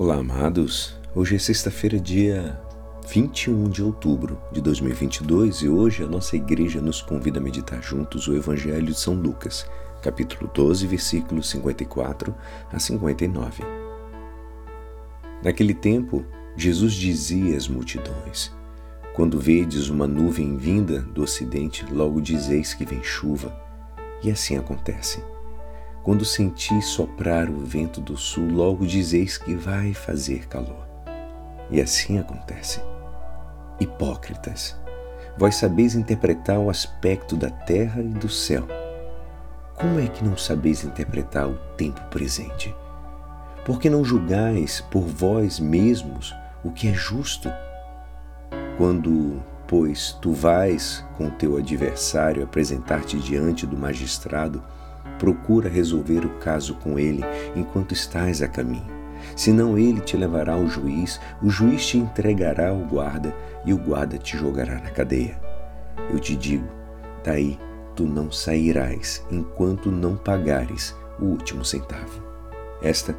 Olá, amados. Hoje é sexta-feira, dia 21 de outubro de 2022 e hoje a nossa igreja nos convida a meditar juntos o Evangelho de São Lucas, capítulo 12, versículos 54 a 59. Naquele tempo, Jesus dizia às multidões: Quando vedes uma nuvem vinda do ocidente, logo dizeis que vem chuva. E assim acontece. Quando sentis soprar o vento do sul, logo dizeis que vai fazer calor. E assim acontece. Hipócritas, vós sabeis interpretar o aspecto da terra e do céu. Como é que não sabeis interpretar o tempo presente? Por que não julgais por vós mesmos o que é justo? Quando, pois, tu vais com teu adversário apresentar-te diante do magistrado, Procura resolver o caso com ele enquanto estás a caminho. Senão ele te levará ao juiz, o juiz te entregará ao guarda e o guarda te jogará na cadeia. Eu te digo, daí tu não sairás enquanto não pagares o último centavo. Esta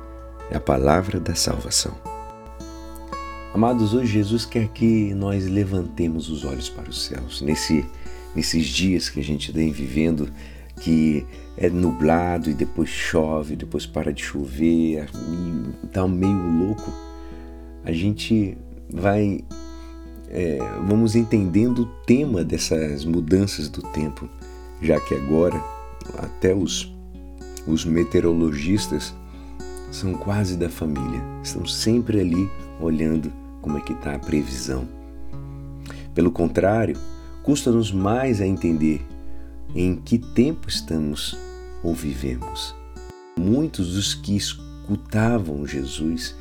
é a palavra da salvação. Amados, hoje Jesus quer que nós levantemos os olhos para os céus. Nesse, nesses dias que a gente vem vivendo, que é nublado e depois chove, depois para de chover, tá meio louco, a gente vai é, vamos entendendo o tema dessas mudanças do tempo, já que agora até os, os meteorologistas são quase da família, estão sempre ali olhando como é que está a previsão. Pelo contrário, custa-nos mais a entender em que tempo estamos ou vivemos. Muitos dos que escutavam Jesus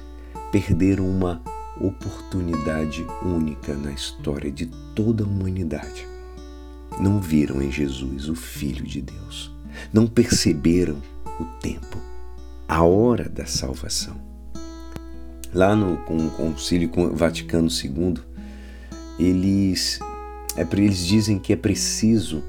perderam uma oportunidade única na história de toda a humanidade. Não viram em Jesus o Filho de Deus. Não perceberam o tempo, a hora da salvação. Lá no com o Concílio Vaticano II, eles, é, eles dizem que é preciso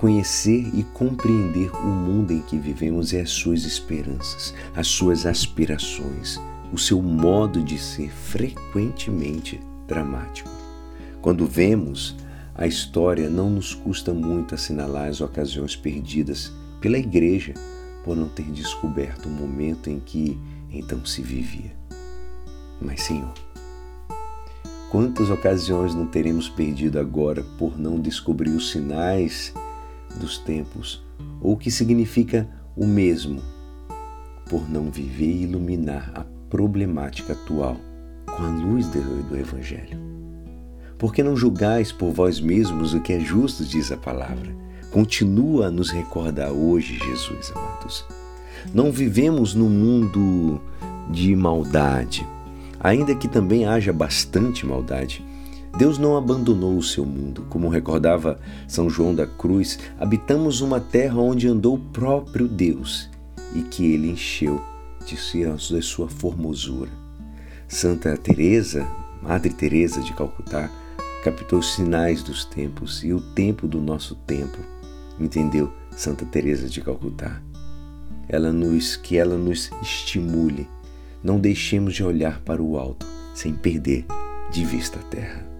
Conhecer e compreender o mundo em que vivemos e as suas esperanças, as suas aspirações, o seu modo de ser frequentemente dramático. Quando vemos a história, não nos custa muito assinalar as ocasiões perdidas pela igreja por não ter descoberto o momento em que então se vivia. Mas, Senhor, quantas ocasiões não teremos perdido agora por não descobrir os sinais dos tempos, ou que significa o mesmo, por não viver e iluminar a problemática atual com a luz do Evangelho. Porque não julgais por vós mesmos o que é justo, diz a palavra. Continua a nos recordar hoje, Jesus, amados. Não vivemos num mundo de maldade, ainda que também haja bastante maldade. Deus não abandonou o seu mundo. Como recordava São João da Cruz, habitamos uma terra onde andou o próprio Deus e que ele encheu de sua formosura. Santa Teresa, Madre Teresa de Calcutá, captou os sinais dos tempos e o tempo do nosso tempo. Entendeu Santa Teresa de Calcutá? Ela nos que ela nos estimule. Não deixemos de olhar para o alto sem perder de vista a terra.